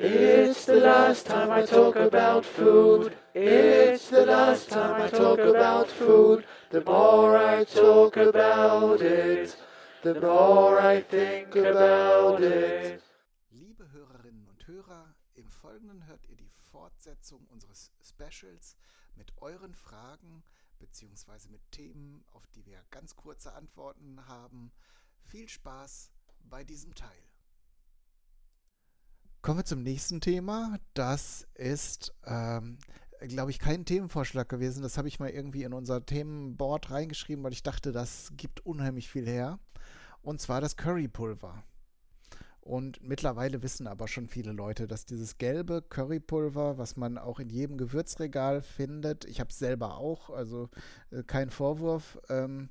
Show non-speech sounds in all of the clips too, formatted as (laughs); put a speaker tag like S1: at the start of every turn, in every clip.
S1: It's the last time I talk about food. It's the last time I talk about food. The more I talk about it, the more I think about it.
S2: Liebe Hörerinnen und Hörer, im Folgenden hört ihr die Fortsetzung unseres Specials mit euren Fragen bzw. mit Themen, auf die wir ganz kurze Antworten haben. Viel Spaß bei diesem Teil. Kommen wir zum nächsten Thema. Das ist, ähm, glaube ich, kein Themenvorschlag gewesen. Das habe ich mal irgendwie in unser Themenboard reingeschrieben, weil ich dachte, das gibt unheimlich viel her. Und zwar das Currypulver. Und mittlerweile wissen aber schon viele Leute, dass dieses gelbe Currypulver, was man auch in jedem Gewürzregal findet, ich habe es selber auch, also äh, kein Vorwurf, ähm,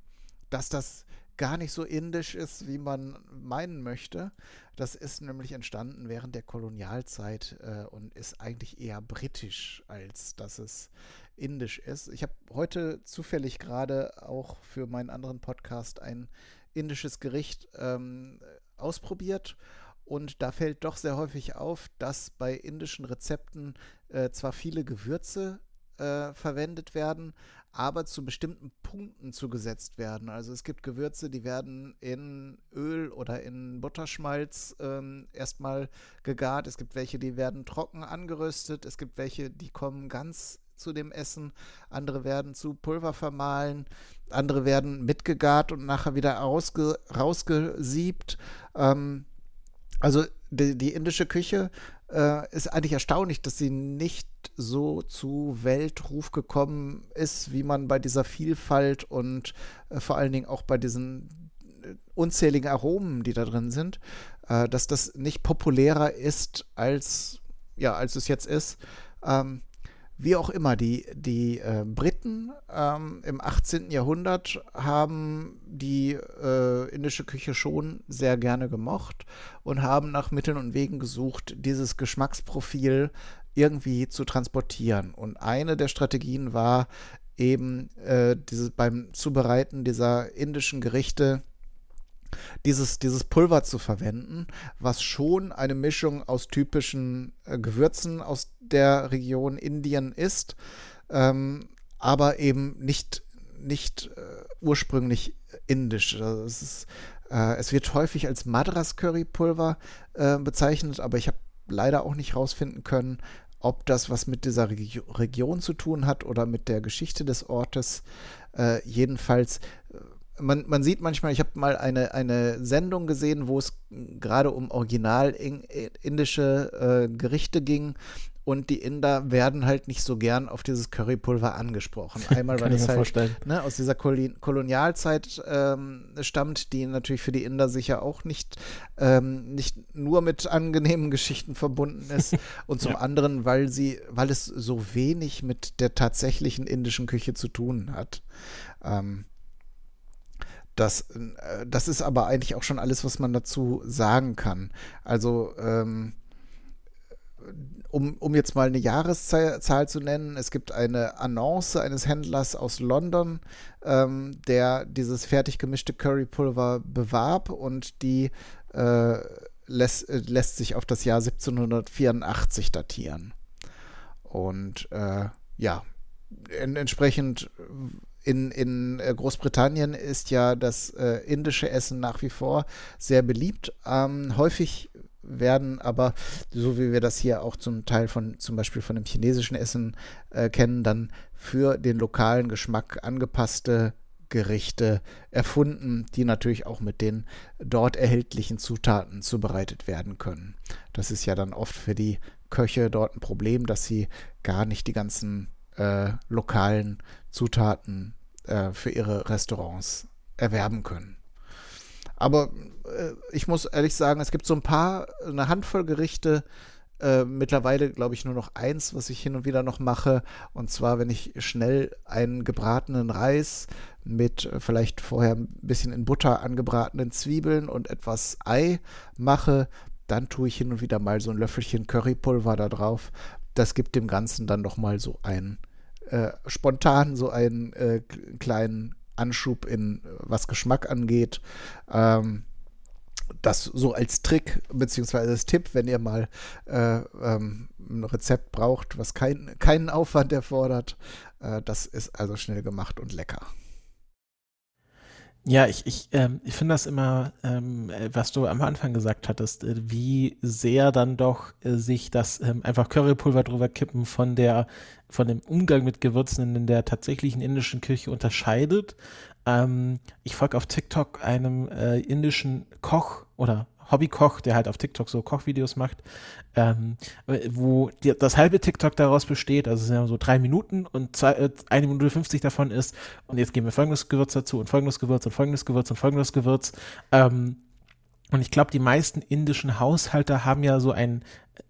S2: dass das gar nicht so indisch ist, wie man meinen möchte. Das ist nämlich entstanden während der Kolonialzeit äh, und ist eigentlich eher britisch, als dass es indisch ist. Ich habe heute zufällig gerade auch für meinen anderen Podcast ein indisches Gericht ähm, ausprobiert. Und da fällt doch sehr häufig auf, dass bei indischen Rezepten äh, zwar viele Gewürze äh, verwendet werden, aber zu bestimmten Punkten zugesetzt werden. Also es gibt Gewürze, die werden in Öl oder in Butterschmalz ähm, erstmal gegart. Es gibt welche, die werden trocken angeröstet. Es gibt welche, die kommen ganz zu dem Essen. Andere werden zu Pulver vermahlen. Andere werden mitgegart und nachher wieder rausge rausgesiebt. Ähm, also die, die indische Küche äh, ist eigentlich erstaunlich, dass sie nicht so zu Weltruf gekommen ist, wie man bei dieser Vielfalt und äh, vor allen Dingen auch bei diesen äh, unzähligen Aromen, die da drin sind, äh, dass das nicht populärer ist als ja als es jetzt ist. Ähm, wie auch immer, die, die äh, Briten ähm, im 18. Jahrhundert haben die äh, indische Küche schon sehr gerne gemocht und haben nach Mitteln und Wegen gesucht, dieses Geschmacksprofil irgendwie zu transportieren. Und eine der Strategien war eben äh, diese, beim Zubereiten dieser indischen Gerichte dieses, dieses Pulver zu verwenden, was schon eine Mischung aus typischen äh, Gewürzen aus der Region Indien ist, ähm, aber eben nicht, nicht äh, ursprünglich indisch. Also es, ist, äh, es wird häufig als Madras-Currypulver äh, bezeichnet, aber ich habe leider auch nicht herausfinden können, ob das was mit dieser Regi Region zu tun hat oder mit der Geschichte des Ortes. Äh, jedenfalls äh, man, man sieht manchmal, ich habe mal eine, eine Sendung gesehen, wo es gerade um original indische äh, Gerichte ging und die Inder werden halt nicht so gern auf dieses Currypulver angesprochen. (laughs) Einmal, weil es halt ne, aus dieser Kol Kolonialzeit ähm, stammt, die natürlich für die Inder sicher auch nicht, ähm, nicht nur mit angenehmen (laughs) Geschichten verbunden ist. Und zum ja. anderen, weil sie, weil es so wenig mit der tatsächlichen indischen Küche zu tun hat. Ähm, das, äh, das ist aber eigentlich auch schon alles, was man dazu sagen kann. Also, ähm, um, um jetzt mal eine Jahreszahl zu nennen, es gibt eine Annonce eines Händlers aus London, ähm, der dieses fertig gemischte Currypulver bewarb und die äh, lässt, äh, lässt sich auf das Jahr 1784 datieren. Und äh, ja, entsprechend in, in äh, Großbritannien ist ja das äh, indische Essen nach wie vor sehr beliebt. Ähm, häufig werden aber, so wie wir das hier auch zum Teil von zum Beispiel von dem chinesischen Essen äh, kennen, dann für den lokalen Geschmack angepasste Gerichte erfunden, die natürlich auch mit den dort erhältlichen Zutaten zubereitet werden können. Das ist ja dann oft für die Köche dort ein Problem, dass sie gar nicht die ganzen äh, lokalen Zutaten äh, für ihre Restaurants erwerben können. Aber äh, ich muss ehrlich sagen, es gibt so ein paar, eine Handvoll Gerichte, äh, mittlerweile glaube ich nur noch eins, was ich hin und wieder noch mache. Und zwar, wenn ich schnell einen gebratenen Reis mit äh, vielleicht vorher ein bisschen in Butter angebratenen Zwiebeln und etwas Ei mache, dann tue ich hin und wieder mal so ein Löffelchen Currypulver da drauf. Das gibt dem Ganzen dann noch mal so ein äh, spontan so einen äh, kleinen Anschub in was Geschmack angeht. Ähm, das so als Trick beziehungsweise als Tipp, wenn ihr mal äh, ähm, ein Rezept braucht, was kein, keinen Aufwand erfordert. Äh, das ist also schnell gemacht und lecker.
S3: Ja, ich, ich, ähm, ich finde das immer, ähm, was du am Anfang gesagt hattest, äh, wie sehr dann doch äh, sich das ähm, einfach Currypulver drüber kippen von der, von dem Umgang mit Gewürzen in der tatsächlichen indischen Küche unterscheidet. Ähm, ich folge auf TikTok einem äh, indischen Koch oder Hobbykoch, der halt auf TikTok so Kochvideos macht, ähm, wo die, das halbe TikTok daraus besteht, also es sind ja so drei Minuten und zwei, äh, eine Minute 50 davon ist, und jetzt geben wir folgendes Gewürz dazu und folgendes Gewürz und folgendes Gewürz und folgendes Gewürz. Ähm, und ich glaube, die meisten indischen Haushalte haben ja so ein,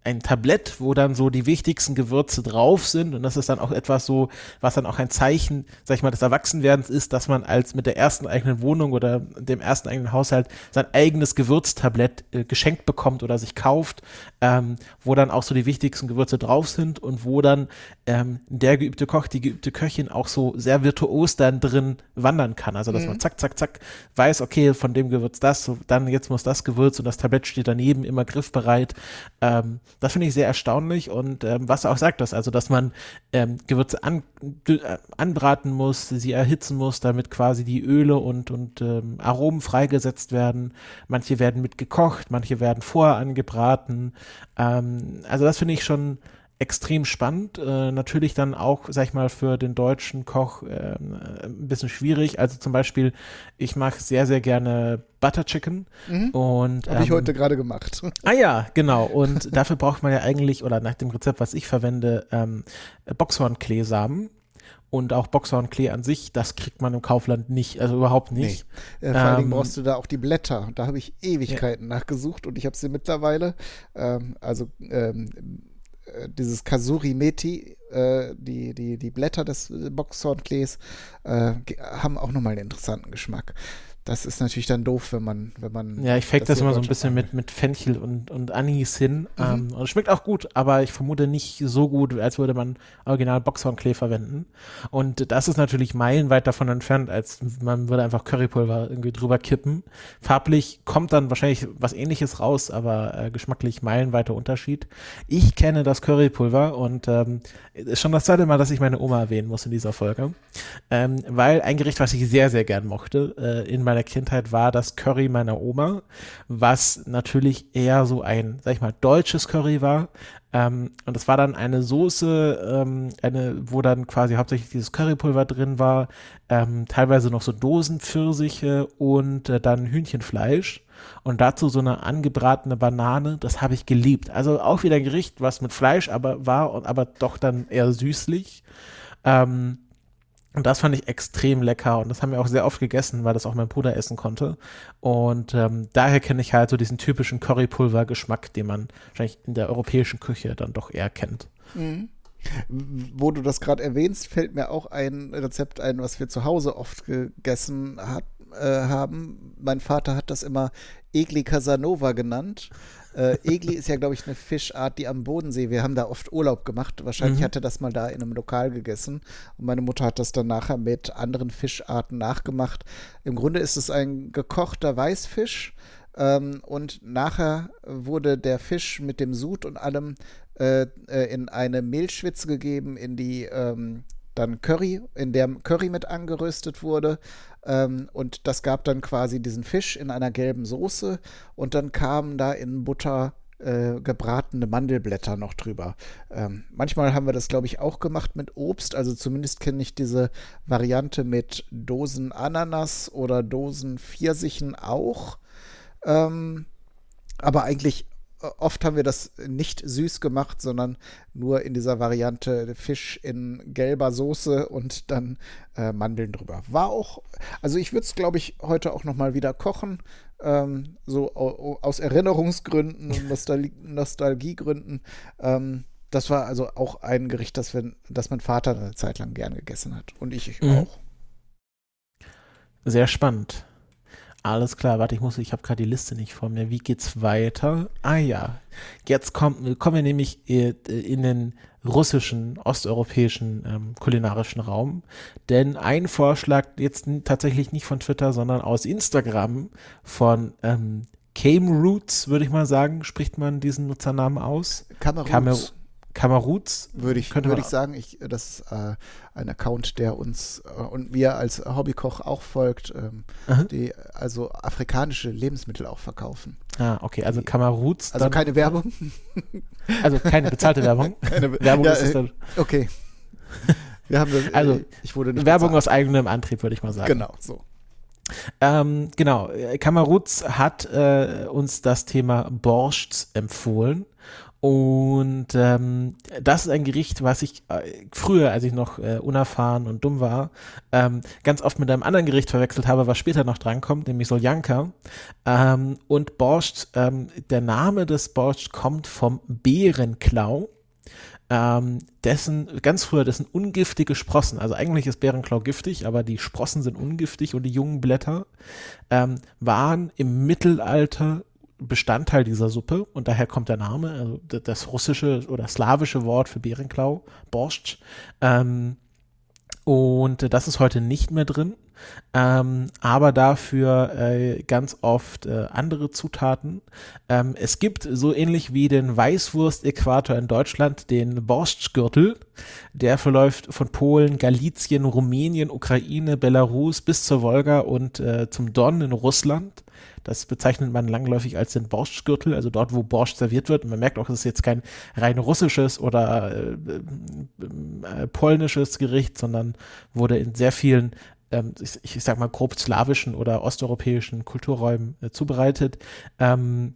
S3: ein Tablett, wo dann so die wichtigsten Gewürze drauf sind. Und das ist dann auch etwas so, was dann auch ein Zeichen, sag ich mal, des Erwachsenwerdens ist, dass man als mit der ersten eigenen Wohnung oder dem ersten eigenen Haushalt sein eigenes Gewürztablett äh, geschenkt bekommt oder sich kauft, ähm, wo dann auch so die wichtigsten Gewürze drauf sind und wo dann ähm, der geübte Koch, die geübte Köchin auch so sehr virtuos dann drin wandern kann. Also, dass mhm. man zack, zack, zack weiß, okay, von dem Gewürz das, so, dann jetzt muss das Gewürz und das Tablett steht daneben, immer griffbereit. Ähm, das finde ich sehr erstaunlich und ähm, was auch sagtest, also dass man ähm, Gewürze an, äh, anbraten muss, sie erhitzen muss, damit quasi die Öle und, und ähm, Aromen freigesetzt werden. Manche werden mit gekocht, manche werden vorher angebraten. Ähm, also das finde ich schon extrem spannend. Äh, natürlich dann auch, sag ich mal, für den deutschen Koch äh, ein bisschen schwierig. Also zum Beispiel, ich mache sehr, sehr gerne Butter Chicken. Mhm. Und
S2: habe ähm, ich heute gerade gemacht. (laughs)
S3: Ah ja, genau. Und dafür braucht man ja eigentlich, oder nach dem Rezept, was ich verwende, ähm, Boxhornkleesamen. Und auch Boxhornklee an sich, das kriegt man im Kaufland nicht, also überhaupt nicht.
S2: Nee. Äh, vor ähm, allen Dingen ähm, brauchst du da auch die Blätter. Da habe ich Ewigkeiten ja. nachgesucht und ich habe sie mittlerweile. Ähm, also ähm, äh, dieses Kasuri Meti, äh, die, die, die Blätter des Boxhornklees, äh, haben auch nochmal einen interessanten Geschmack das ist natürlich dann doof, wenn man, wenn man.
S3: Ja, ich fake das, das immer so ein bisschen mit, mit Fenchel und, und Anis hin. Mhm. Ähm, und es schmeckt auch gut, aber ich vermute nicht so gut, als würde man original Boxhornklee verwenden. Und das ist natürlich meilenweit davon entfernt, als man würde einfach Currypulver irgendwie drüber kippen. Farblich kommt dann wahrscheinlich was ähnliches raus, aber äh, geschmacklich meilenweiter Unterschied. Ich kenne das Currypulver und ähm, ist schon das zweite Mal, dass ich meine Oma erwähnen muss in dieser Folge. Ähm, weil ein Gericht, was ich sehr, sehr gern mochte, äh, in meiner meiner Kindheit war das Curry meiner Oma, was natürlich eher so ein, sag ich mal, deutsches Curry war. Ähm, und es war dann eine Soße, ähm, eine, wo dann quasi hauptsächlich dieses Currypulver drin war, ähm, teilweise noch so Dosenpfirsiche und äh, dann Hühnchenfleisch und dazu so eine angebratene Banane, das habe ich geliebt. Also auch wieder ein Gericht, was mit Fleisch aber war und aber doch dann eher süßlich. Ähm, und das fand ich extrem lecker und das haben wir auch sehr oft gegessen, weil das auch mein Bruder essen konnte. Und ähm, daher kenne ich halt so diesen typischen Currypulver-Geschmack, den man wahrscheinlich in der europäischen Küche dann doch eher kennt. Mhm.
S2: Wo du das gerade erwähnst, fällt mir auch ein Rezept ein, was wir zu Hause oft gegessen hat, äh, haben. Mein Vater hat das immer Egli Casanova genannt. Äh, Egli ist ja, glaube ich, eine Fischart, die am Bodensee, wir haben da oft Urlaub gemacht. Wahrscheinlich mhm. hat er das mal da in einem Lokal gegessen. Und meine Mutter hat das dann nachher mit anderen Fischarten nachgemacht. Im Grunde ist es ein gekochter Weißfisch. Ähm, und nachher wurde der Fisch mit dem Sud und allem äh, äh, in eine Mehlschwitze gegeben, in die ähm, dann Curry, in der Curry mit angeröstet wurde. Ähm, und das gab dann quasi diesen Fisch in einer gelben Soße. Und dann kamen da in Butter äh, gebratene Mandelblätter noch drüber. Ähm, manchmal haben wir das, glaube ich, auch gemacht mit Obst. Also zumindest kenne ich diese Variante mit Dosen Ananas oder Dosen Pfirsichen auch. Ähm, aber eigentlich oft haben wir das nicht süß gemacht, sondern nur in dieser Variante Fisch in gelber Soße und dann äh, Mandeln drüber. War auch, also ich würde es, glaube ich, heute auch nochmal wieder kochen. Ähm, so aus Erinnerungsgründen und Nostal Nostalgiegründen. Ähm, das war also auch ein Gericht, das, wir, das mein Vater eine Zeit lang gern gegessen hat. Und ich mhm. auch.
S3: Sehr spannend. Alles klar, warte, ich muss, ich habe gerade die Liste nicht vor mir. Wie geht's weiter? Ah ja, jetzt kommt, kommen wir nämlich äh, in den russischen, osteuropäischen ähm, kulinarischen Raum. Denn ein Vorschlag jetzt tatsächlich nicht von Twitter, sondern aus Instagram von ähm, Came würde ich mal sagen, spricht man diesen Nutzernamen aus.
S2: Kameroots.
S3: Kameroots.
S2: Würde ich, würde ich sagen, ich, das ist äh, ein Account, der uns äh, und mir als Hobbykoch auch folgt, ähm, die also afrikanische Lebensmittel auch verkaufen.
S3: Ah, okay, also Kameroots.
S2: Also keine Werbung. (laughs)
S3: Also keine bezahlte Werbung. (laughs) Keine Werbung
S2: ja,
S3: ist es dann.
S2: Äh, okay. (laughs) Wir haben das,
S3: also,
S2: ich wurde nicht
S3: Werbung
S2: bezahlt.
S3: aus eigenem Antrieb, würde ich mal sagen.
S2: Genau, so.
S3: Ähm, genau, Kameruz hat äh, uns das Thema Borscht empfohlen. Und ähm, das ist ein Gericht, was ich äh, früher, als ich noch äh, unerfahren und dumm war, ähm, ganz oft mit einem anderen Gericht verwechselt habe, was später noch drankommt, nämlich Soljanka. Ähm, und Borscht, ähm, der Name des Borscht kommt vom Bärenklau ähm, dessen, ganz früher, dessen ungiftige Sprossen, also eigentlich ist Bärenklau giftig, aber die Sprossen sind ungiftig und die jungen Blätter ähm, waren im Mittelalter Bestandteil dieser Suppe und daher kommt der Name, also das russische oder slawische Wort für Bärenklau, Borscht. Ähm, und das ist heute nicht mehr drin, ähm, aber dafür äh, ganz oft äh, andere Zutaten. Ähm, es gibt so ähnlich wie den Weißwurst-Äquator in Deutschland den Borstgürtel. Der verläuft von Polen, Galizien, Rumänien, Ukraine, Belarus bis zur Wolga und äh, zum Don in Russland. Das bezeichnet man langläufig als den Borschgürtel, also dort, wo Borscht serviert wird. Und man merkt auch, es ist jetzt kein rein russisches oder äh, äh, polnisches Gericht, sondern wurde in sehr vielen ähm, ich, ich, sag mal grob slawischen oder osteuropäischen Kulturräumen äh, zubereitet. Ähm,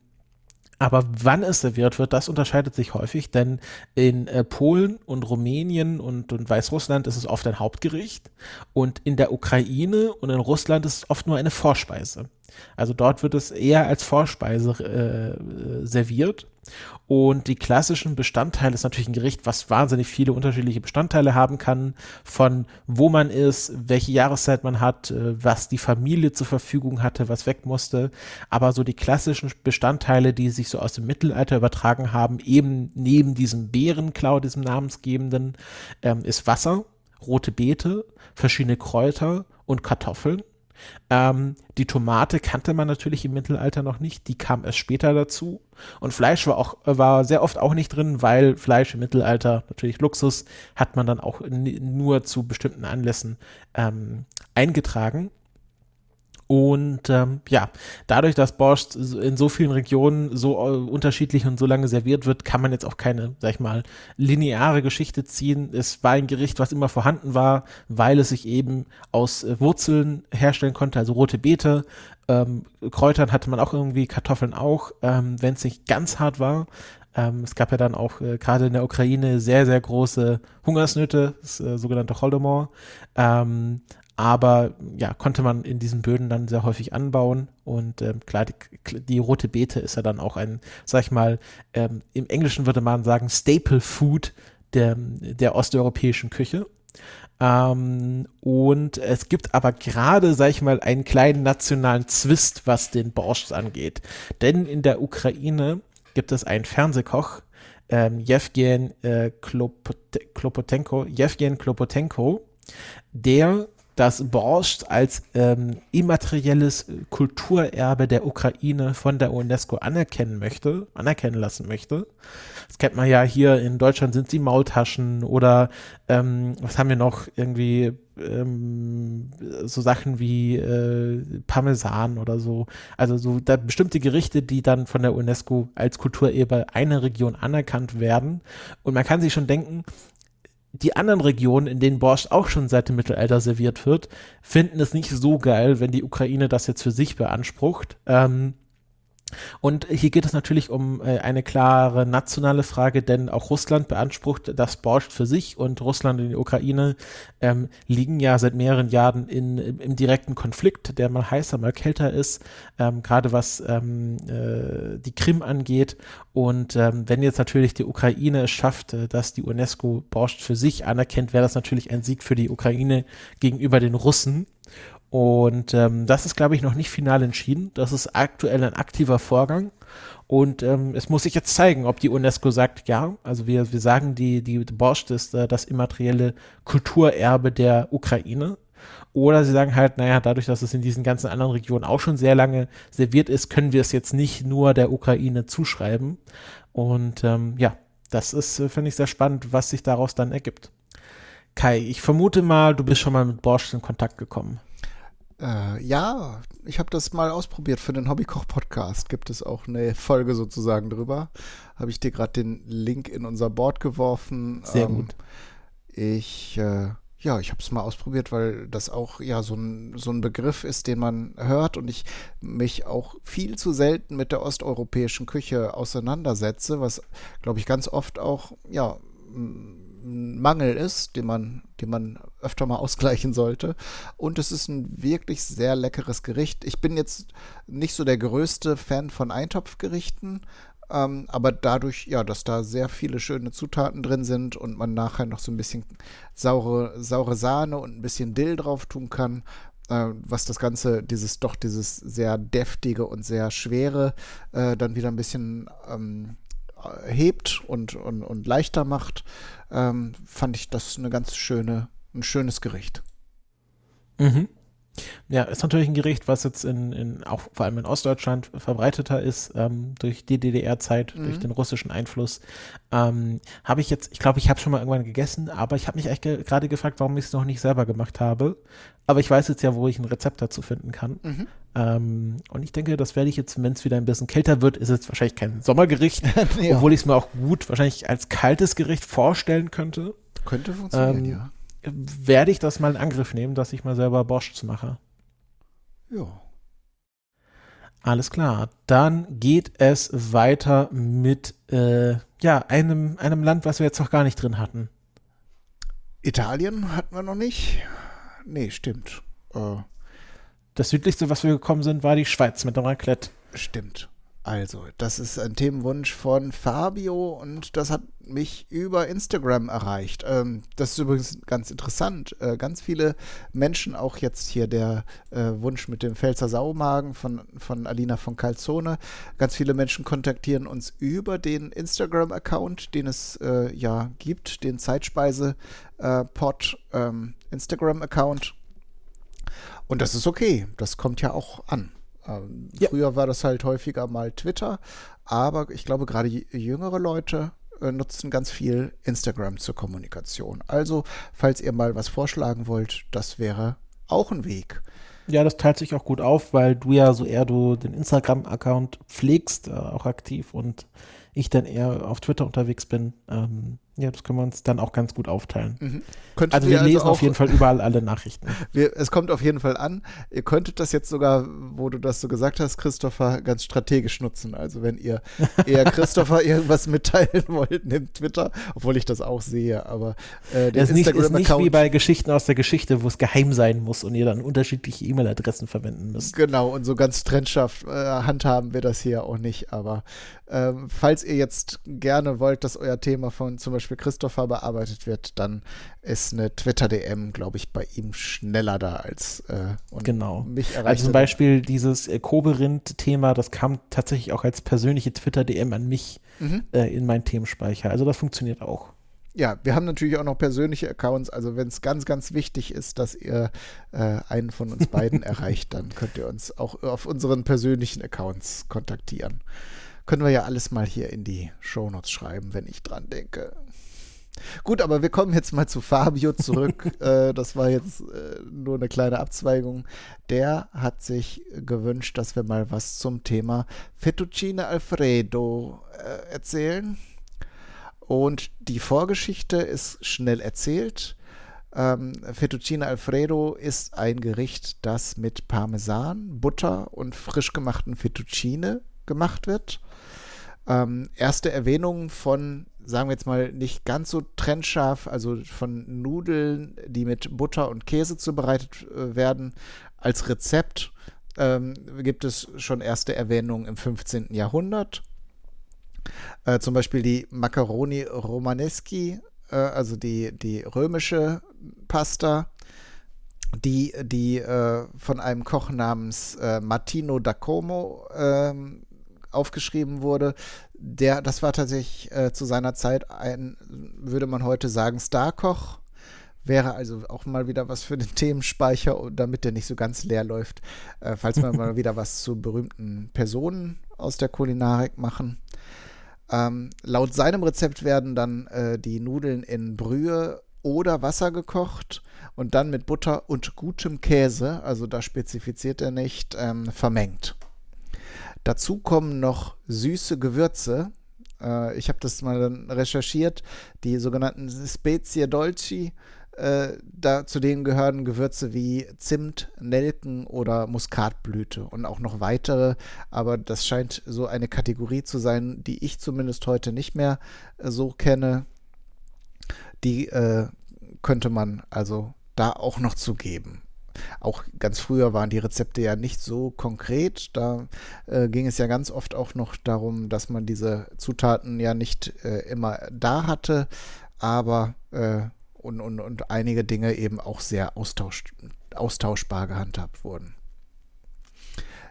S3: aber wann es serviert wird, das unterscheidet sich häufig, denn in äh, Polen und Rumänien und, und Weißrussland ist es oft ein Hauptgericht und in der Ukraine und in Russland ist es oft nur eine Vorspeise. Also dort wird es eher als Vorspeise äh, serviert. Und die klassischen Bestandteile ist natürlich ein Gericht, was wahnsinnig viele unterschiedliche Bestandteile haben kann, von wo man ist, welche Jahreszeit man hat, äh, was die Familie zur Verfügung hatte, was weg musste. Aber so die klassischen Bestandteile, die sich so aus dem Mittelalter übertragen haben, eben neben diesem Bärenklau, diesem namensgebenden, ähm, ist Wasser, rote Beete, verschiedene Kräuter und Kartoffeln. Ähm, die Tomate kannte man natürlich im Mittelalter noch nicht, die kam erst später dazu. Und Fleisch war auch, war sehr oft auch nicht drin, weil Fleisch im Mittelalter natürlich Luxus hat man dann auch nur zu bestimmten Anlässen ähm, eingetragen. Und ähm, ja, dadurch, dass Borscht in so vielen Regionen so äh, unterschiedlich und so lange serviert wird, kann man jetzt auch keine, sag ich mal, lineare Geschichte ziehen. Es war ein Gericht, was immer vorhanden war, weil es sich eben aus äh, Wurzeln herstellen konnte, also rote Beete. Ähm, Kräutern hatte man auch irgendwie, Kartoffeln auch, ähm, wenn es nicht ganz hart war. Ähm, es gab ja dann auch äh, gerade in der Ukraine sehr, sehr große Hungersnöte, das äh, sogenannte Holodomor. Ähm, aber ja, konnte man in diesen Böden dann sehr häufig anbauen. Und ähm, klar, die, die, rote Beete ist ja dann auch ein, sag ich mal, ähm, im Englischen würde man sagen, Staple Food der, der osteuropäischen Küche. Ähm, und es gibt aber gerade, sag ich mal, einen kleinen nationalen Zwist, was den Borscht angeht. Denn in der Ukraine gibt es einen Fernsehkoch, ähm, Jewgen äh, Klopotenko, Jewgen Klopotenko, der das Borscht als ähm, immaterielles Kulturerbe der Ukraine von der UNESCO anerkennen möchte, anerkennen lassen möchte. Das kennt man ja hier in Deutschland sind sie Maultaschen oder ähm, was haben wir noch irgendwie ähm, so Sachen wie äh, Parmesan oder so. Also so da bestimmte Gerichte, die dann von der UNESCO als Kulturerbe einer Region anerkannt werden. Und man kann sich schon denken, die anderen Regionen, in denen Borscht auch schon seit dem Mittelalter serviert wird, finden es nicht so geil, wenn die Ukraine das jetzt für sich beansprucht. Ähm, und hier geht es natürlich um äh, eine klare nationale Frage, denn auch Russland beansprucht das Borscht für sich und Russland und die Ukraine ähm, liegen ja seit mehreren Jahren in, im, im, direkten Konflikt, der mal heißer, mal kälter ist, ähm, gerade was ähm, äh, die Krim angeht. Und ähm, wenn jetzt natürlich die Ukraine es schafft, äh, dass die UNESCO Borscht für sich anerkennt, wäre das natürlich ein Sieg für die Ukraine gegenüber den Russen. Und ähm, das ist, glaube ich, noch nicht final entschieden. Das ist aktuell ein aktiver Vorgang. Und ähm, es muss sich jetzt zeigen, ob die UNESCO sagt, ja, also wir, wir sagen, die, die Borscht ist äh, das immaterielle Kulturerbe der Ukraine. Oder sie sagen halt, naja, dadurch, dass es in diesen ganzen anderen Regionen auch schon sehr lange serviert ist, können wir es jetzt nicht nur der Ukraine zuschreiben. Und ähm, ja, das ist, äh, finde ich, sehr spannend, was sich daraus dann ergibt. Kai, ich vermute mal, du bist schon mal mit Borscht in Kontakt gekommen.
S2: Äh, ja, ich habe das mal ausprobiert für den Hobbykoch-Podcast. Gibt es auch eine Folge sozusagen drüber. Habe ich dir gerade den Link in unser Board geworfen.
S3: Sehr ähm, gut.
S2: Ich, äh, ja, ich habe es mal ausprobiert, weil das auch ja so ein, so ein Begriff ist, den man hört und ich mich auch viel zu selten mit der osteuropäischen Küche auseinandersetze, was, glaube ich, ganz oft auch, ja, Mangel ist, den man, den man öfter mal (laughs) ausgleichen sollte. Und es ist ein wirklich sehr leckeres Gericht. Ich bin jetzt nicht so der größte Fan von Eintopfgerichten, ähm, aber dadurch, ja, dass da sehr viele schöne Zutaten drin sind und man nachher noch so ein bisschen saure, saure Sahne und ein bisschen Dill drauf tun kann, äh, was das Ganze, dieses doch dieses sehr deftige und sehr schwere, äh, dann wieder ein bisschen ähm, hebt und, und, und leichter macht, ähm, fand ich das eine ganz schöne, ein schönes Gericht.
S3: Mhm. Ja, ist natürlich ein Gericht, was jetzt in, in auch vor allem in Ostdeutschland verbreiteter ist, ähm, durch die DDR-Zeit, mhm. durch den russischen Einfluss. Ähm, habe ich jetzt, ich glaube, ich habe schon mal irgendwann gegessen, aber ich habe mich eigentlich ge gerade gefragt, warum ich es noch nicht selber gemacht habe. Aber ich weiß jetzt ja, wo ich ein Rezept dazu finden kann. Mhm. Ähm, und ich denke, das werde ich jetzt, wenn es wieder ein bisschen kälter wird, ist es wahrscheinlich kein Sommergericht, (laughs) ja. obwohl ich es mir auch gut wahrscheinlich als kaltes Gericht vorstellen könnte.
S2: Könnte funktionieren, ähm, ja
S3: werde ich das mal in Angriff nehmen, dass ich mal selber Borscht mache.
S2: Ja.
S3: Alles klar. Dann geht es weiter mit äh, ja, einem, einem Land, was wir jetzt noch gar nicht drin hatten.
S2: Italien hatten wir noch nicht. Nee, stimmt. Äh,
S3: das südlichste, was wir gekommen sind, war die Schweiz mit dem Raclette.
S2: Stimmt. Also, das ist ein Themenwunsch von Fabio und das hat mich über Instagram erreicht. Ähm, das ist übrigens ganz interessant. Äh, ganz viele Menschen, auch jetzt hier der äh, Wunsch mit dem Pfälzer Saumagen von, von Alina von Calzone, ganz viele Menschen kontaktieren uns über den Instagram-Account, den es äh, ja gibt, den Zeitspeise-Pod äh, ähm. Und das ist okay. Das kommt ja auch an. Ähm, ja. Früher war das halt häufiger mal Twitter, aber ich glaube, gerade jüngere Leute äh, nutzen ganz viel Instagram zur Kommunikation. Also, falls ihr mal was vorschlagen wollt, das wäre auch ein Weg.
S3: Ja, das teilt sich auch gut auf, weil du ja so eher du den Instagram-Account pflegst, äh, auch aktiv und ich dann eher auf Twitter unterwegs bin. Ähm, ja, das können wir uns dann auch ganz gut aufteilen. Mhm. Also wir lesen also auf jeden Fall überall alle Nachrichten. (laughs)
S2: Wir, es kommt auf jeden Fall an. Ihr könntet das jetzt sogar, wo du das so gesagt hast, Christopher, ganz strategisch nutzen. Also wenn ihr eher (laughs) Christopher irgendwas mitteilen (laughs) wollt, nehmt Twitter, obwohl ich das auch sehe, aber
S3: äh, das ist nicht, ist nicht wie bei Geschichten aus der Geschichte, wo es geheim sein muss und ihr dann unterschiedliche E-Mail-Adressen verwenden müsst.
S2: Genau, und so ganz trennscharf äh, handhaben wir das hier auch nicht, aber ähm, falls ihr jetzt gerne wollt, dass euer Thema von zum Beispiel Christopher bearbeitet wird, dann ist eine Twitter-DM, glaube ich, bei ihm schneller da als äh,
S3: genau. mich erreicht. Also zum Beispiel dieses äh, Koberind-Thema, das kam tatsächlich auch als persönliche Twitter-DM an mich mhm. äh, in meinen Themenspeicher. Also das funktioniert auch.
S2: Ja, wir haben natürlich auch noch persönliche Accounts. Also wenn es ganz, ganz wichtig ist, dass ihr äh, einen von uns beiden (laughs) erreicht, dann könnt ihr uns auch auf unseren persönlichen Accounts kontaktieren. Können wir ja alles mal hier in die Shownotes schreiben, wenn ich dran denke. Gut, aber wir kommen jetzt mal zu Fabio zurück. (laughs) äh, das war jetzt äh, nur eine kleine Abzweigung. Der hat sich gewünscht, dass wir mal was zum Thema Fettuccine Alfredo äh, erzählen. Und die Vorgeschichte ist schnell erzählt. Ähm, Fettuccine Alfredo ist ein Gericht, das mit Parmesan, Butter und frisch gemachten Fettuccine gemacht wird. Ähm, erste Erwähnung von, sagen wir jetzt mal, nicht ganz so trennscharf, also von Nudeln, die mit Butter und Käse zubereitet äh, werden, als Rezept ähm, gibt es schon erste Erwähnungen im 15. Jahrhundert. Äh, zum Beispiel die Macaroni Romaneschi, äh, also die, die römische Pasta, die, die äh, von einem Koch namens äh, Martino da Como ähm, aufgeschrieben wurde, der, das war tatsächlich äh, zu seiner Zeit ein, würde man heute sagen, Starkoch, Wäre also auch mal wieder was für den (laughs) Themenspeicher, damit der nicht so ganz leer läuft, äh, falls wir mal (laughs) wieder was zu berühmten Personen aus der Kulinarik machen. Ähm, laut seinem Rezept werden dann äh, die Nudeln in Brühe oder Wasser gekocht und dann mit Butter und gutem Käse, also da spezifiziert er nicht, ähm, vermengt. Dazu kommen noch süße Gewürze. Äh, ich habe das mal dann recherchiert. Die sogenannten Spezie Dolci. Äh, da zu denen gehören Gewürze wie Zimt, Nelken oder Muskatblüte und auch noch weitere. Aber das scheint so eine Kategorie zu sein, die ich zumindest heute nicht mehr äh, so kenne. Die äh, könnte man also da auch noch zugeben. Auch ganz früher waren die Rezepte ja nicht so konkret. Da äh, ging es ja ganz oft auch noch darum, dass man diese Zutaten ja nicht äh, immer da hatte, aber äh, und, und, und einige Dinge eben auch sehr austausch, austauschbar gehandhabt wurden.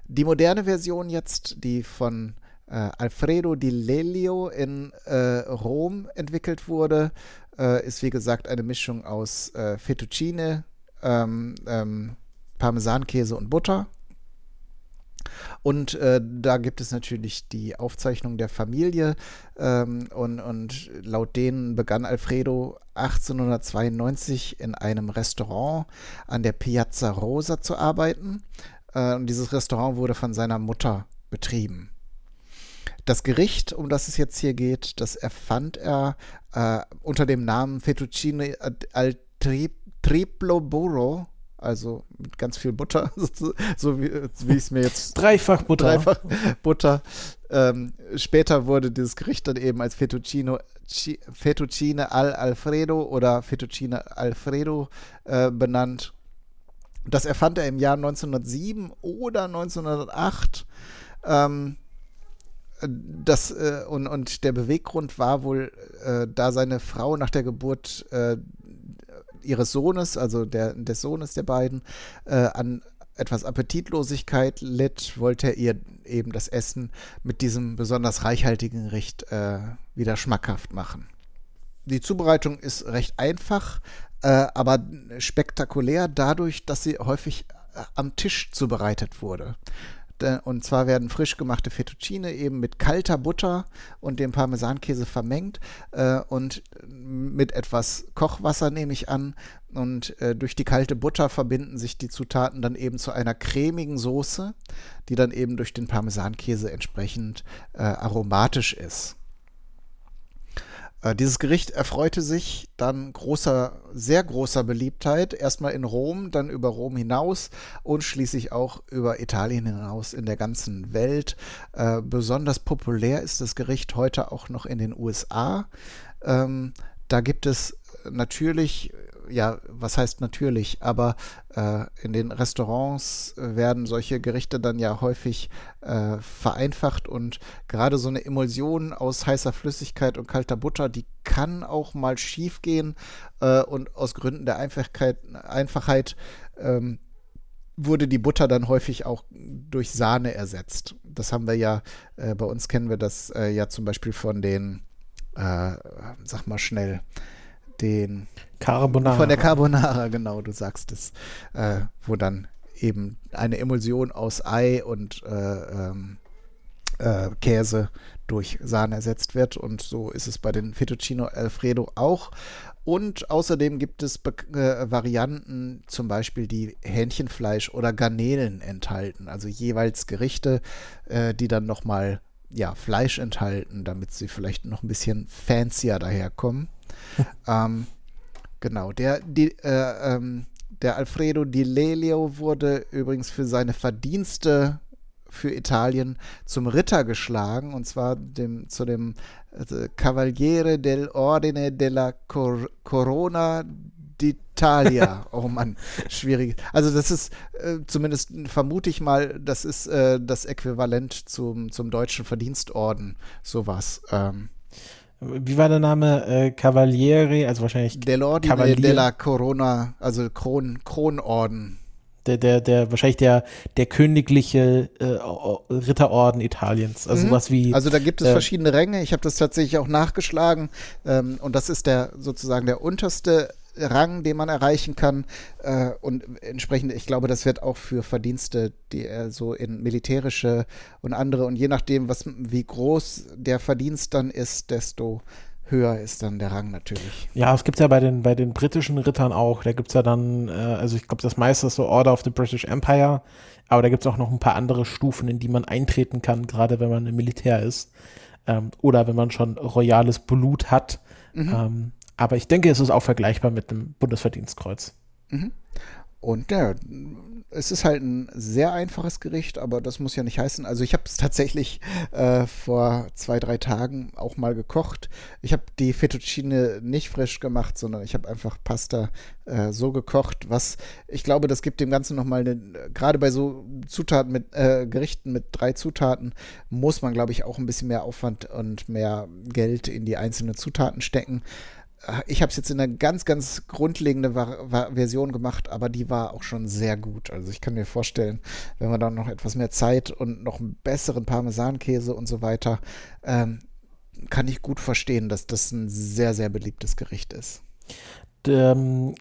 S2: Die moderne Version jetzt, die von äh, Alfredo di Lelio in äh, Rom entwickelt wurde, äh, ist wie gesagt eine Mischung aus Fettuccine, ähm, ähm, Parmesankäse und Butter. Und äh, da gibt es natürlich die Aufzeichnung der Familie. Ähm, und, und laut denen begann Alfredo 1892 in einem Restaurant an der Piazza Rosa zu arbeiten. Äh, und dieses Restaurant wurde von seiner Mutter betrieben. Das Gericht, um das es jetzt hier geht, das erfand er äh, unter dem Namen Fettuccine al Triplo Burro, also mit ganz viel Butter, (laughs) so wie, wie ich es mir jetzt.
S3: Dreifach Butter.
S2: Dreifach Butter. Ähm, später wurde dieses Gericht dann eben als Fettuccino, Fettuccine al Alfredo oder Fettuccine Alfredo äh, benannt. Das erfand er im Jahr 1907 oder 1908. Ähm, das äh, und, und der Beweggrund war wohl, äh, da seine Frau nach der Geburt äh, ihres Sohnes, also der, des Sohnes der beiden, äh, an etwas Appetitlosigkeit litt, wollte er ihr eben das Essen mit diesem besonders reichhaltigen Gericht äh, wieder schmackhaft machen. Die Zubereitung ist recht einfach, äh, aber spektakulär dadurch, dass sie häufig äh, am Tisch zubereitet wurde. Und zwar werden frisch gemachte Fettuccine eben mit kalter Butter und dem Parmesankäse vermengt äh, und mit etwas Kochwasser nehme ich an. Und äh, durch die kalte Butter verbinden sich die Zutaten dann eben zu einer cremigen Soße, die dann eben durch den Parmesankäse entsprechend äh, aromatisch ist. Äh, dieses Gericht erfreute sich dann großer, sehr großer Beliebtheit, erstmal in Rom, dann über Rom hinaus und schließlich auch über Italien hinaus in der ganzen Welt. Äh, besonders populär ist das Gericht heute auch noch in den USA. Ähm, da gibt es natürlich ja, was heißt natürlich, aber äh, in den Restaurants werden solche Gerichte dann ja häufig äh, vereinfacht und gerade so eine Emulsion aus heißer Flüssigkeit und kalter Butter, die kann auch mal schief gehen äh, und aus Gründen der Einfachheit, Einfachheit ähm, wurde die Butter dann häufig auch durch Sahne ersetzt. Das haben wir ja, äh, bei uns kennen wir das äh, ja zum Beispiel von den, äh, sag mal schnell, den
S3: Carbonara.
S2: Von der Carbonara, genau, du sagst es. Äh, wo dann eben eine Emulsion aus Ei und äh, ähm, äh, Käse durch Sahne ersetzt wird. Und so ist es bei den Fettuccino Alfredo auch. Und außerdem gibt es Be äh, Varianten, zum Beispiel die Hähnchenfleisch oder Garnelen enthalten. Also jeweils Gerichte, äh, die dann nochmal ja, Fleisch enthalten, damit sie vielleicht noch ein bisschen fancier daherkommen. (laughs) ähm, genau, der, die, äh, ähm, der Alfredo Di Lelio wurde übrigens für seine Verdienste für Italien zum Ritter geschlagen, und zwar dem, zu dem äh, Cavaliere del Ordine della Cor Corona d'Italia. (laughs) oh Mann, schwierig. Also das ist äh, zumindest vermute ich mal, das ist äh, das Äquivalent zum, zum deutschen Verdienstorden, sowas. Ähm,
S3: wie war der Name? Äh, Cavaliere, also wahrscheinlich.
S2: Dell'Ordine Cavalier. della Corona, also Kron, Kronorden.
S3: Der, der, der, wahrscheinlich der, der königliche äh, Ritterorden Italiens. Also mhm. was wie.
S2: Also da gibt es äh, verschiedene Ränge. Ich habe das tatsächlich auch nachgeschlagen. Ähm, und das ist der sozusagen der unterste Rang, den man erreichen kann. Äh, und entsprechend, ich glaube, das wird auch für Verdienste, die er so in militärische und andere und je nachdem, was, wie groß der Verdienst dann ist, desto höher ist dann der Rang natürlich.
S3: Ja, es gibt ja bei den, bei den britischen Rittern auch. Da gibt es ja dann, äh, also ich glaube, das meiste ist so Order of the British Empire, aber da gibt es auch noch ein paar andere Stufen, in die man eintreten kann, gerade wenn man im Militär ist. Ähm, oder wenn man schon royales Blut hat. Mhm. Ähm, aber ich denke, es ist auch vergleichbar mit dem Bundesverdienstkreuz.
S2: Mhm. Und ja, es ist halt ein sehr einfaches Gericht, aber das muss ja nicht heißen. Also ich habe es tatsächlich äh, vor zwei, drei Tagen auch mal gekocht. Ich habe die Fettuccine nicht frisch gemacht, sondern ich habe einfach Pasta äh, so gekocht, was ich glaube, das gibt dem Ganzen nochmal eine, gerade bei so Zutaten mit, äh, Gerichten mit drei Zutaten, muss man, glaube ich, auch ein bisschen mehr Aufwand und mehr Geld in die einzelnen Zutaten stecken ich habe es jetzt in einer ganz, ganz grundlegende Version gemacht, aber die war auch schon sehr gut. Also ich kann mir vorstellen, wenn man dann noch etwas mehr Zeit und noch einen besseren Parmesankäse und so weiter, ähm, kann ich gut verstehen, dass das ein sehr, sehr beliebtes Gericht ist.
S3: Ähm,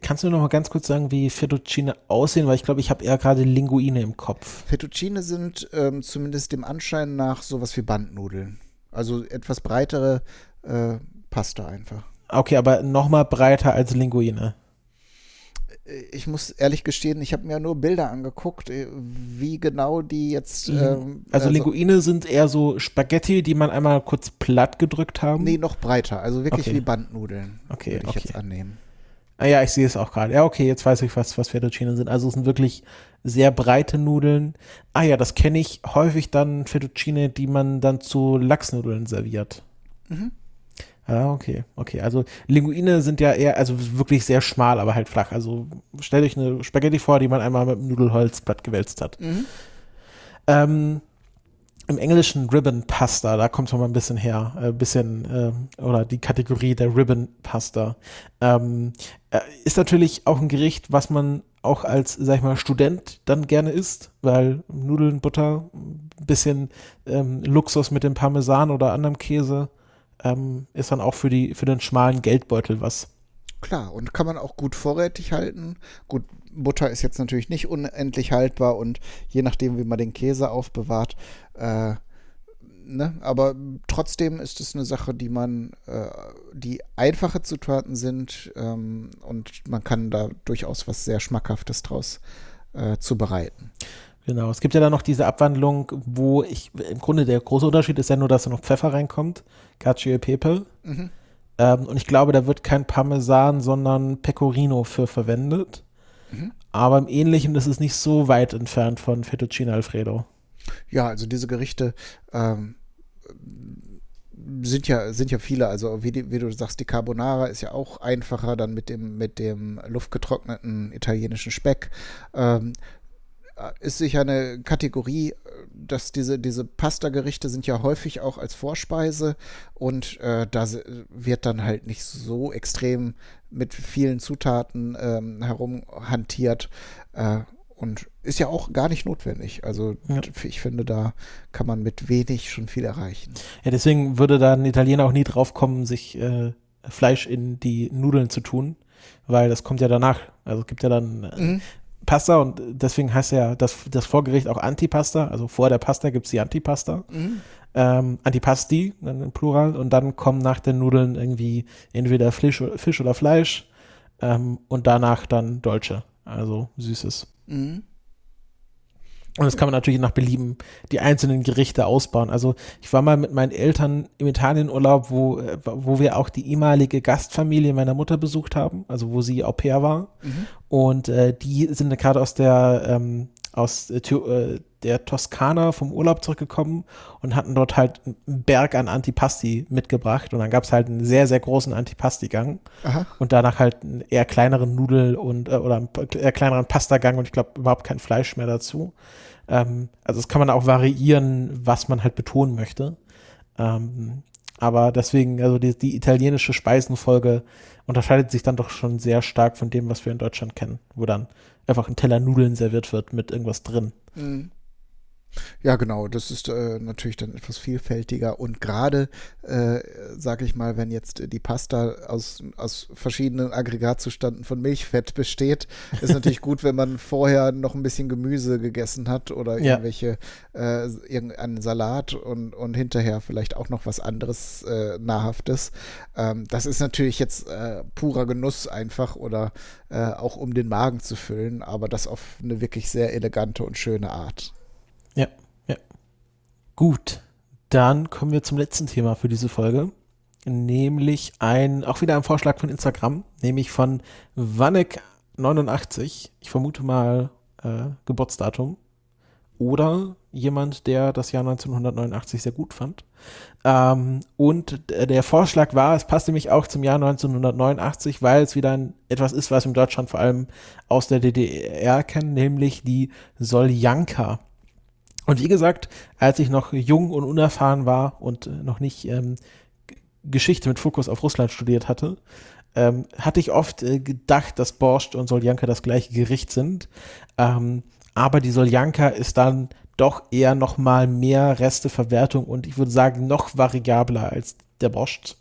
S3: kannst du noch mal ganz kurz sagen, wie Fettuccine aussehen? Weil ich glaube, ich habe eher gerade Linguine im Kopf.
S2: Fettuccine sind ähm, zumindest dem Anschein nach sowas wie Bandnudeln. Also etwas breitere äh, Pasta einfach.
S3: Okay, aber noch mal breiter als Linguine.
S2: Ich muss ehrlich gestehen, ich habe mir nur Bilder angeguckt, äh, wie genau die jetzt. Mhm.
S3: Ähm, also, also Linguine sind eher so Spaghetti, die man einmal kurz platt gedrückt haben.
S2: Nee, noch breiter, also wirklich okay. wie Bandnudeln. Okay, würde ich okay. jetzt annehmen.
S3: Ah ja, ich sehe es auch gerade. Ja, okay, jetzt weiß ich, was, was Fettuccine sind. Also es sind wirklich sehr breite Nudeln. Ah ja, das kenne ich häufig dann Fettuccine, die man dann zu Lachsnudeln serviert. Mhm. Ah, okay, okay. Also Linguine sind ja eher, also wirklich sehr schmal, aber halt flach. Also stellt euch eine Spaghetti vor, die man einmal mit einem Nudelholzblatt gewälzt hat. Mhm. Ähm, Im Englischen Ribbon Pasta, da kommt es mal ein bisschen her, ein äh, bisschen, äh, oder die Kategorie der Ribbon Pasta. Ähm, äh, ist natürlich auch ein Gericht, was man auch als, sag ich mal, Student dann gerne isst, weil Nudeln, Butter, ein bisschen ähm, Luxus mit dem Parmesan oder anderem Käse ähm, ist dann auch für, die, für den schmalen Geldbeutel was.
S2: Klar, und kann man auch gut vorrätig halten. Gut, Butter ist jetzt natürlich nicht unendlich haltbar und je nachdem, wie man den Käse aufbewahrt, äh, ne? aber trotzdem ist es eine Sache, die man, äh, die einfache Zutaten sind ähm, und man kann da durchaus was sehr Schmackhaftes draus äh, zubereiten.
S3: Genau, es gibt ja dann noch diese Abwandlung, wo ich, im Grunde der große Unterschied ist ja nur, dass da noch Pfeffer reinkommt, Cacio e Pepe. Mhm. Ähm, und ich glaube, da wird kein Parmesan, sondern Pecorino für verwendet. Mhm. Aber im Ähnlichen ist es nicht so weit entfernt von Fettuccine Alfredo.
S2: Ja, also diese Gerichte ähm, sind ja, sind ja viele, also wie, die, wie, du sagst, die Carbonara ist ja auch einfacher dann mit dem, mit dem luftgetrockneten italienischen Speck. Ähm, ist sicher eine Kategorie, dass diese, diese Pasta-Gerichte sind ja häufig auch als Vorspeise und äh, da wird dann halt nicht so extrem mit vielen Zutaten ähm, herumhantiert äh, und ist ja auch gar nicht notwendig. Also ja. ich finde, da kann man mit wenig schon viel erreichen.
S3: Ja, deswegen würde da ein Italiener auch nie drauf kommen, sich äh, Fleisch in die Nudeln zu tun, weil das kommt ja danach. Also es gibt ja dann äh, mhm. Pasta und deswegen heißt ja das, das Vorgericht auch Antipasta. Also vor der Pasta gibt es die Antipasta. Mhm. Ähm, Antipasti, dann im Plural. Und dann kommen nach den Nudeln irgendwie entweder Fisch, Fisch oder Fleisch ähm, und danach dann Dolce, also Süßes. Mhm. Und das kann man natürlich nach Belieben die einzelnen Gerichte ausbauen. Also ich war mal mit meinen Eltern im Italienurlaub, wo, äh, wo wir auch die ehemalige Gastfamilie meiner Mutter besucht haben, also wo sie Au pair war. Mhm. Und äh, die sind gerade aus der ähm, aus äh, äh, der Toskana vom Urlaub zurückgekommen und hatten dort halt einen Berg an Antipasti mitgebracht. Und dann gab es halt einen sehr, sehr großen Antipasti-Gang. Und danach halt einen eher kleineren Nudel- und äh, oder einen eher kleineren Pasta-Gang und ich glaube überhaupt kein Fleisch mehr dazu. Ähm, also das kann man auch variieren, was man halt betonen möchte. Ähm, aber deswegen, also die, die, italienische Speisenfolge unterscheidet sich dann doch schon sehr stark von dem, was wir in Deutschland kennen, wo dann einfach ein Teller Nudeln serviert wird mit irgendwas drin. Mhm.
S2: Ja, genau. Das ist äh, natürlich dann etwas vielfältiger. Und gerade, äh, sage ich mal, wenn jetzt die Pasta aus, aus verschiedenen Aggregatzustanden von Milchfett besteht, ist natürlich gut, wenn man vorher noch ein bisschen Gemüse gegessen hat oder ja. irgendwelche, äh, irgendeinen Salat und, und hinterher vielleicht auch noch was anderes äh, Nahrhaftes. Ähm, das ist natürlich jetzt äh, purer Genuss einfach oder äh, auch um den Magen zu füllen, aber das auf eine wirklich sehr elegante und schöne Art.
S3: Gut, dann kommen wir zum letzten Thema für diese Folge. Nämlich ein, auch wieder ein Vorschlag von Instagram, nämlich von Vanek89. Ich vermute mal äh, Geburtsdatum. Oder jemand, der das Jahr 1989 sehr gut fand. Ähm, und der Vorschlag war, es passt nämlich auch zum Jahr 1989, weil es wieder ein, etwas ist, was wir in Deutschland vor allem aus der DDR kennen, nämlich die Soljanka. Und wie gesagt, als ich noch jung und unerfahren war und äh, noch nicht ähm, Geschichte mit Fokus auf Russland studiert hatte, ähm, hatte ich oft äh, gedacht, dass Borscht und Soljanka das gleiche Gericht sind. Ähm, aber die Soljanka ist dann doch eher noch mal mehr Resteverwertung und ich würde sagen noch variabler als der Borscht.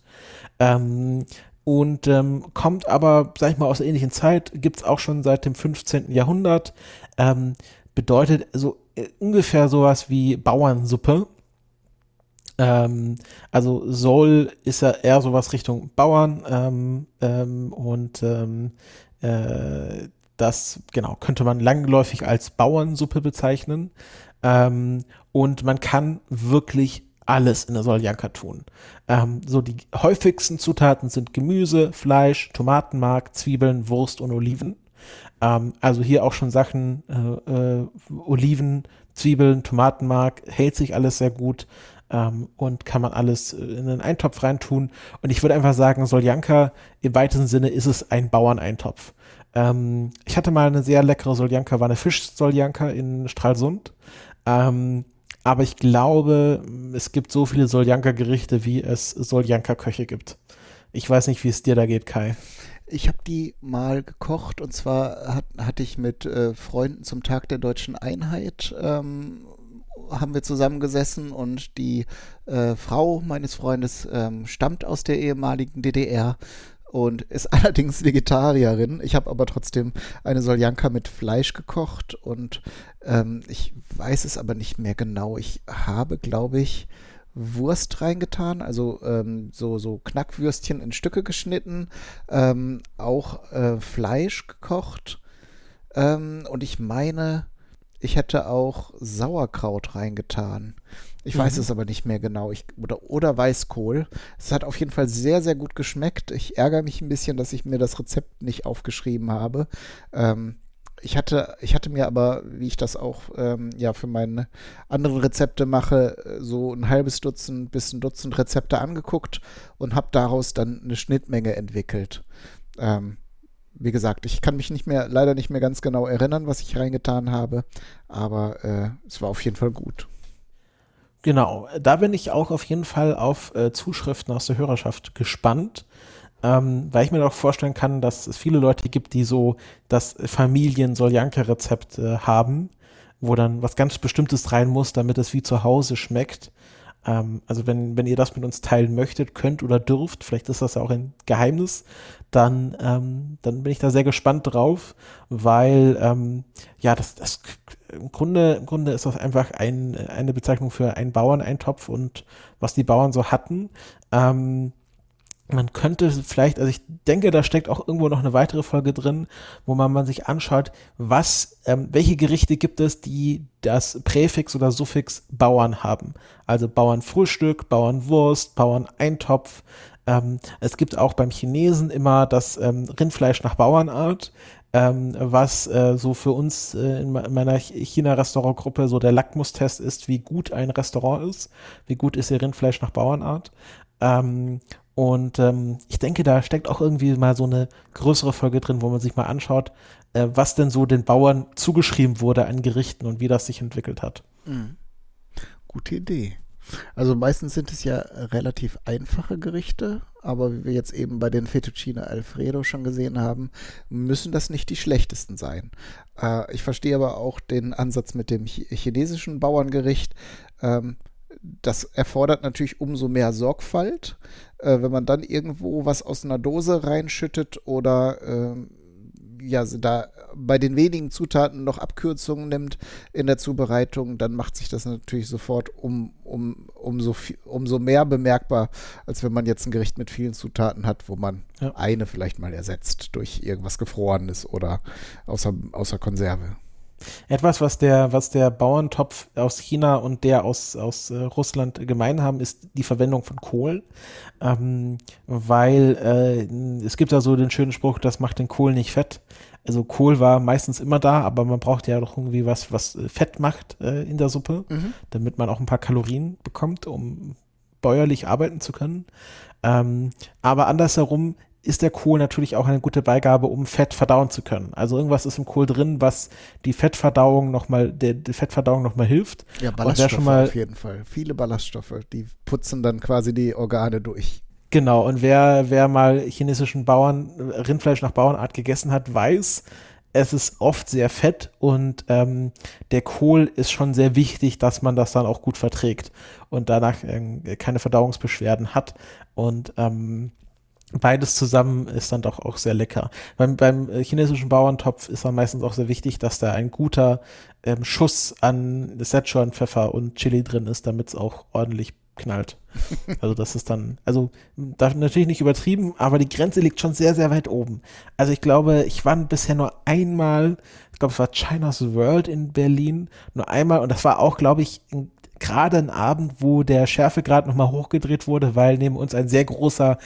S3: Ähm, und ähm, kommt aber, sag ich mal, aus der ähnlichen Zeit, gibt es auch schon seit dem 15. Jahrhundert. Ähm, bedeutet so äh, ungefähr sowas wie Bauernsuppe. Ähm, also Soul ist ja eher sowas Richtung Bauern ähm, ähm, und ähm, äh, das, genau, könnte man langläufig als Bauernsuppe bezeichnen. Ähm, und man kann wirklich alles in der Soljanka tun. Ähm, so die häufigsten Zutaten sind Gemüse, Fleisch, Tomatenmark, Zwiebeln, Wurst und Oliven. Ähm, also hier auch schon Sachen, äh, äh, Oliven, Zwiebeln, Tomatenmark, hält sich alles sehr gut ähm, und kann man alles in einen Eintopf reintun. Und ich würde einfach sagen, Soljanka im weitesten Sinne ist es ein Bauerneintopf. Ähm, ich hatte mal eine sehr leckere Soljanka, war eine Fisch-Soljanka in Stralsund. Ähm, aber ich glaube, es gibt so viele Soljanka-Gerichte, wie es Soljanka-Köche gibt. Ich weiß nicht, wie es dir da geht, Kai.
S2: Ich habe die mal gekocht und zwar hat, hatte ich mit äh, Freunden zum Tag der deutschen Einheit ähm, haben wir zusammengesessen und die äh, Frau meines Freundes ähm, stammt aus der ehemaligen DDR und ist (laughs) allerdings Vegetarierin. Ich habe aber trotzdem eine Soljanka mit Fleisch gekocht und ähm, ich weiß es aber nicht mehr genau. Ich habe, glaube ich, Wurst reingetan, also ähm, so, so Knackwürstchen in Stücke geschnitten, ähm, auch äh, Fleisch gekocht ähm, und ich meine, ich hätte auch Sauerkraut reingetan. Ich mhm. weiß es aber nicht mehr genau. Ich, oder, oder Weißkohl. Es hat auf jeden Fall sehr, sehr gut geschmeckt. Ich ärgere mich ein bisschen, dass ich mir das Rezept nicht aufgeschrieben habe. Ähm, ich hatte, ich hatte mir aber, wie ich das auch ähm, ja für meine anderen Rezepte mache, so ein halbes Dutzend bis ein Dutzend Rezepte angeguckt und habe daraus dann eine Schnittmenge entwickelt. Ähm, wie gesagt, ich kann mich nicht mehr, leider nicht mehr ganz genau erinnern, was ich reingetan habe, aber äh, es war auf jeden Fall gut.
S3: Genau, da bin ich auch auf jeden Fall auf äh, Zuschriften aus der Hörerschaft gespannt ähm, weil ich mir auch vorstellen kann, dass es viele Leute gibt, die so das Familien-Soljanka-Rezept äh, haben, wo dann was ganz Bestimmtes rein muss, damit es wie zu Hause schmeckt. Ähm, also wenn, wenn ihr das mit uns teilen möchtet, könnt oder dürft, vielleicht ist das ja auch ein Geheimnis, dann, ähm, dann bin ich da sehr gespannt drauf, weil ähm, ja, das, das im Grunde, im Grunde ist das einfach ein, eine Bezeichnung für einen Bauerneintopf und was die Bauern so hatten. Ähm, man könnte vielleicht, also ich denke, da steckt auch irgendwo noch eine weitere Folge drin, wo man, man sich anschaut, was, ähm, welche Gerichte gibt es, die das Präfix oder Suffix Bauern haben. Also Bauernfrühstück, Bauernwurst, Bauerneintopf. Ähm, es gibt auch beim Chinesen immer das ähm, Rindfleisch nach Bauernart. Ähm, was äh, so für uns äh, in meiner China-Restaurantgruppe so der Lackmustest ist, wie gut ein Restaurant ist, wie gut ist ihr Rindfleisch nach Bauernart. Ähm, und ähm, ich denke, da steckt auch irgendwie mal so eine größere Folge drin, wo man sich mal anschaut, äh, was denn so den Bauern zugeschrieben wurde an Gerichten und wie das sich entwickelt hat. Mhm.
S2: Gute Idee. Also meistens sind es ja relativ einfache Gerichte, aber wie wir jetzt eben bei den Fettuccine Alfredo schon gesehen haben, müssen das nicht die schlechtesten sein. Äh, ich verstehe aber auch den Ansatz mit dem chinesischen Bauerngericht. Ähm, das erfordert natürlich umso mehr Sorgfalt. Äh, wenn man dann irgendwo was aus einer Dose reinschüttet oder äh, ja, da bei den wenigen Zutaten noch Abkürzungen nimmt in der Zubereitung, dann macht sich das natürlich sofort um, um, umso, umso mehr bemerkbar, als wenn man jetzt ein Gericht mit vielen Zutaten hat, wo man ja. eine vielleicht mal ersetzt durch irgendwas Gefrorenes oder außer, außer Konserve.
S3: Etwas, was der, was der Bauerntopf aus China und der aus, aus äh, Russland gemein haben, ist die Verwendung von Kohl. Ähm, weil äh, es gibt da so den schönen Spruch, das macht den Kohl nicht fett. Also Kohl war meistens immer da, aber man braucht ja doch irgendwie was, was äh, Fett macht äh, in der Suppe, mhm. damit man auch ein paar Kalorien bekommt, um bäuerlich arbeiten zu können. Ähm, aber andersherum ist der Kohl natürlich auch eine gute Beigabe, um Fett verdauen zu können. Also irgendwas ist im Kohl drin, was die Fettverdauung nochmal, der, der Fettverdauung nochmal hilft.
S2: Ja, Ballaststoffe schon mal, auf jeden Fall. Viele Ballaststoffe, die putzen dann quasi die Organe durch.
S3: Genau, und wer, wer mal chinesischen Bauern, Rindfleisch nach Bauernart gegessen hat, weiß, es ist oft sehr fett und ähm, der Kohl ist schon sehr wichtig, dass man das dann auch gut verträgt und danach äh, keine Verdauungsbeschwerden hat. Und ähm, beides zusammen ist dann doch auch sehr lecker. Beim, beim chinesischen Bauerntopf ist dann meistens auch sehr wichtig, dass da ein guter ähm, Schuss an Szechuan-Pfeffer und Chili drin ist, damit es auch ordentlich knallt. (laughs) Also das ist dann, also darf natürlich nicht übertrieben, aber die Grenze liegt schon sehr, sehr weit oben. Also ich glaube, ich war bisher nur einmal, ich glaube, es war China's World in Berlin, nur einmal und das war auch, glaube ich, gerade ein Abend, wo der Schärfegrad nochmal hochgedreht wurde, weil neben uns ein sehr großer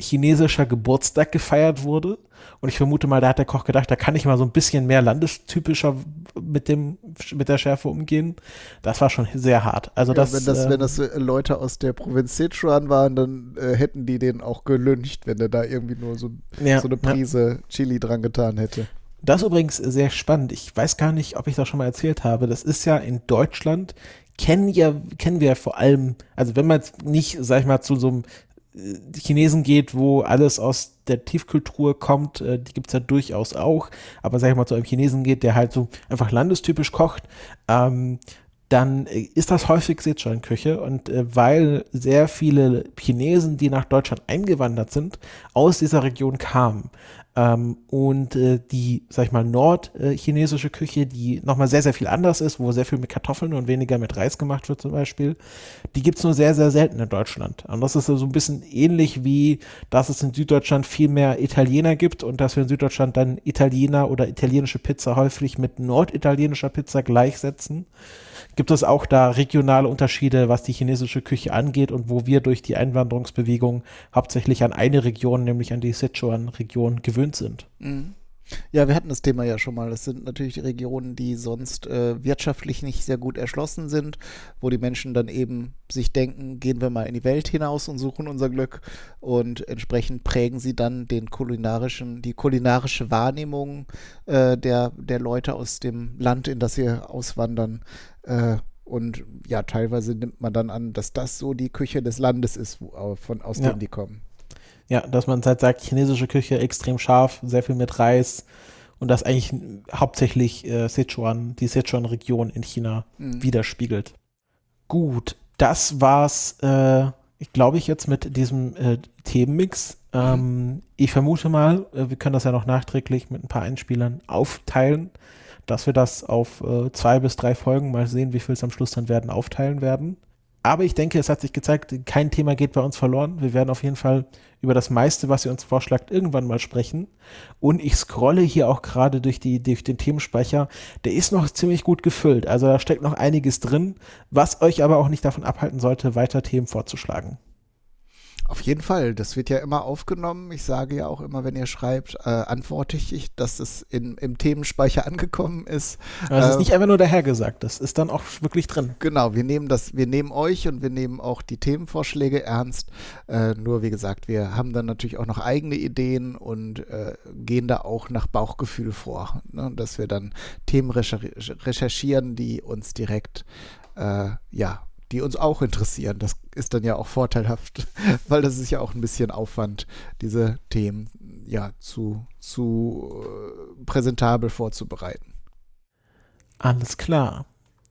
S3: chinesischer Geburtstag gefeiert wurde. Und ich vermute mal, da hat der Koch gedacht, da kann ich mal so ein bisschen mehr landestypischer mit dem, mit der Schärfe umgehen. Das war schon sehr hart. Also ja, das,
S2: wenn das, ähm, wenn das äh, Leute aus der Provinz Sichuan waren, dann äh, hätten die den auch gelüncht, wenn er da irgendwie nur so, ja, so eine Prise ja. Chili dran getan hätte.
S3: Das ist übrigens sehr spannend. Ich weiß gar nicht, ob ich das schon mal erzählt habe. Das ist ja in Deutschland kennen ja, kennen wir vor allem, also wenn man jetzt nicht, sag ich mal, zu so einem äh, Chinesen geht, wo alles aus der Tiefkultur kommt, äh, die gibt's ja durchaus auch, aber sag ich mal, zu einem Chinesen geht, der halt so einfach landestypisch kocht, ähm, dann äh, ist das häufig Sichuan-Küche und äh, weil sehr viele Chinesen, die nach Deutschland eingewandert sind, aus dieser Region kamen, ähm, und äh, die, sag ich mal, nordchinesische Küche, die nochmal sehr, sehr viel anders ist, wo sehr viel mit Kartoffeln und weniger mit Reis gemacht wird zum Beispiel, die gibt's nur sehr, sehr selten in Deutschland. Und das ist so ein bisschen ähnlich wie, dass es in Süddeutschland viel mehr Italiener gibt und dass wir in Süddeutschland dann Italiener oder italienische Pizza häufig mit norditalienischer Pizza gleichsetzen gibt es auch da regionale Unterschiede, was die chinesische Küche angeht und wo wir durch die Einwanderungsbewegung hauptsächlich an eine Region, nämlich an die Sichuan-Region gewöhnt sind.
S2: Mhm. Ja, wir hatten das Thema ja schon mal. Das sind natürlich die Regionen, die sonst äh, wirtschaftlich nicht sehr gut erschlossen sind, wo die Menschen dann eben sich denken, gehen wir mal in die Welt hinaus und suchen unser Glück. Und entsprechend prägen sie dann den kulinarischen, die kulinarische Wahrnehmung äh, der, der Leute aus dem Land, in das sie auswandern, äh, und ja, teilweise nimmt man dann an, dass das so die Küche des Landes ist, wo, von, aus ja. dem die kommen.
S3: Ja, dass man halt sagt, chinesische Küche extrem scharf, sehr viel mit Reis und das eigentlich hauptsächlich äh, Sichuan, die Sichuan-Region in China mhm. widerspiegelt. Gut, das war's, äh, ich glaube ich, jetzt mit diesem äh, Themenmix. Mhm. Ähm, ich vermute mal, äh, wir können das ja noch nachträglich mit ein paar Einspielern aufteilen dass wir das auf äh, zwei bis drei Folgen mal sehen, wie viel es am Schluss dann werden, aufteilen werden. Aber ich denke, es hat sich gezeigt, kein Thema geht bei uns verloren. Wir werden auf jeden Fall über das meiste, was ihr uns vorschlagt, irgendwann mal sprechen. Und ich scrolle hier auch gerade durch, die, durch den Themenspeicher. Der ist noch ziemlich gut gefüllt. Also da steckt noch einiges drin, was euch aber auch nicht davon abhalten sollte, weiter Themen vorzuschlagen.
S2: Auf jeden Fall, das wird ja immer aufgenommen. Ich sage ja auch immer, wenn ihr schreibt, äh, antworte ich, dass es in, im Themenspeicher (laughs) angekommen ist.
S3: Aber es äh, ist nicht einfach nur dahergesagt, das ist dann auch wirklich drin.
S2: Genau, wir nehmen das, wir nehmen euch und wir nehmen auch die Themenvorschläge ernst. Äh, nur wie gesagt, wir haben dann natürlich auch noch eigene Ideen und äh, gehen da auch nach Bauchgefühl vor, ne? dass wir dann Themen recherchieren, die uns direkt äh, ja die uns auch interessieren. Das ist dann ja auch vorteilhaft, (laughs) weil das ist ja auch ein bisschen Aufwand, diese Themen ja zu, zu äh, präsentabel vorzubereiten.
S3: Alles klar.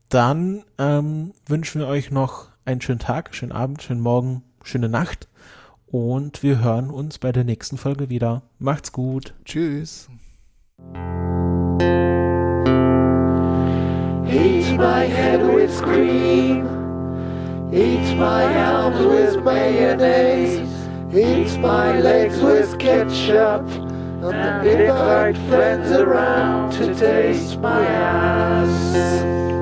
S3: Dann ähm, wünschen wir euch noch einen schönen Tag, schönen Abend, schönen Morgen, schöne Nacht und wir hören uns bei der nächsten Folge wieder. Macht's gut.
S2: Tschüss.
S1: Eat my head with cream. Eat my arms with mayonnaise. Eat my legs with ketchup. And invite friends around to taste my ass.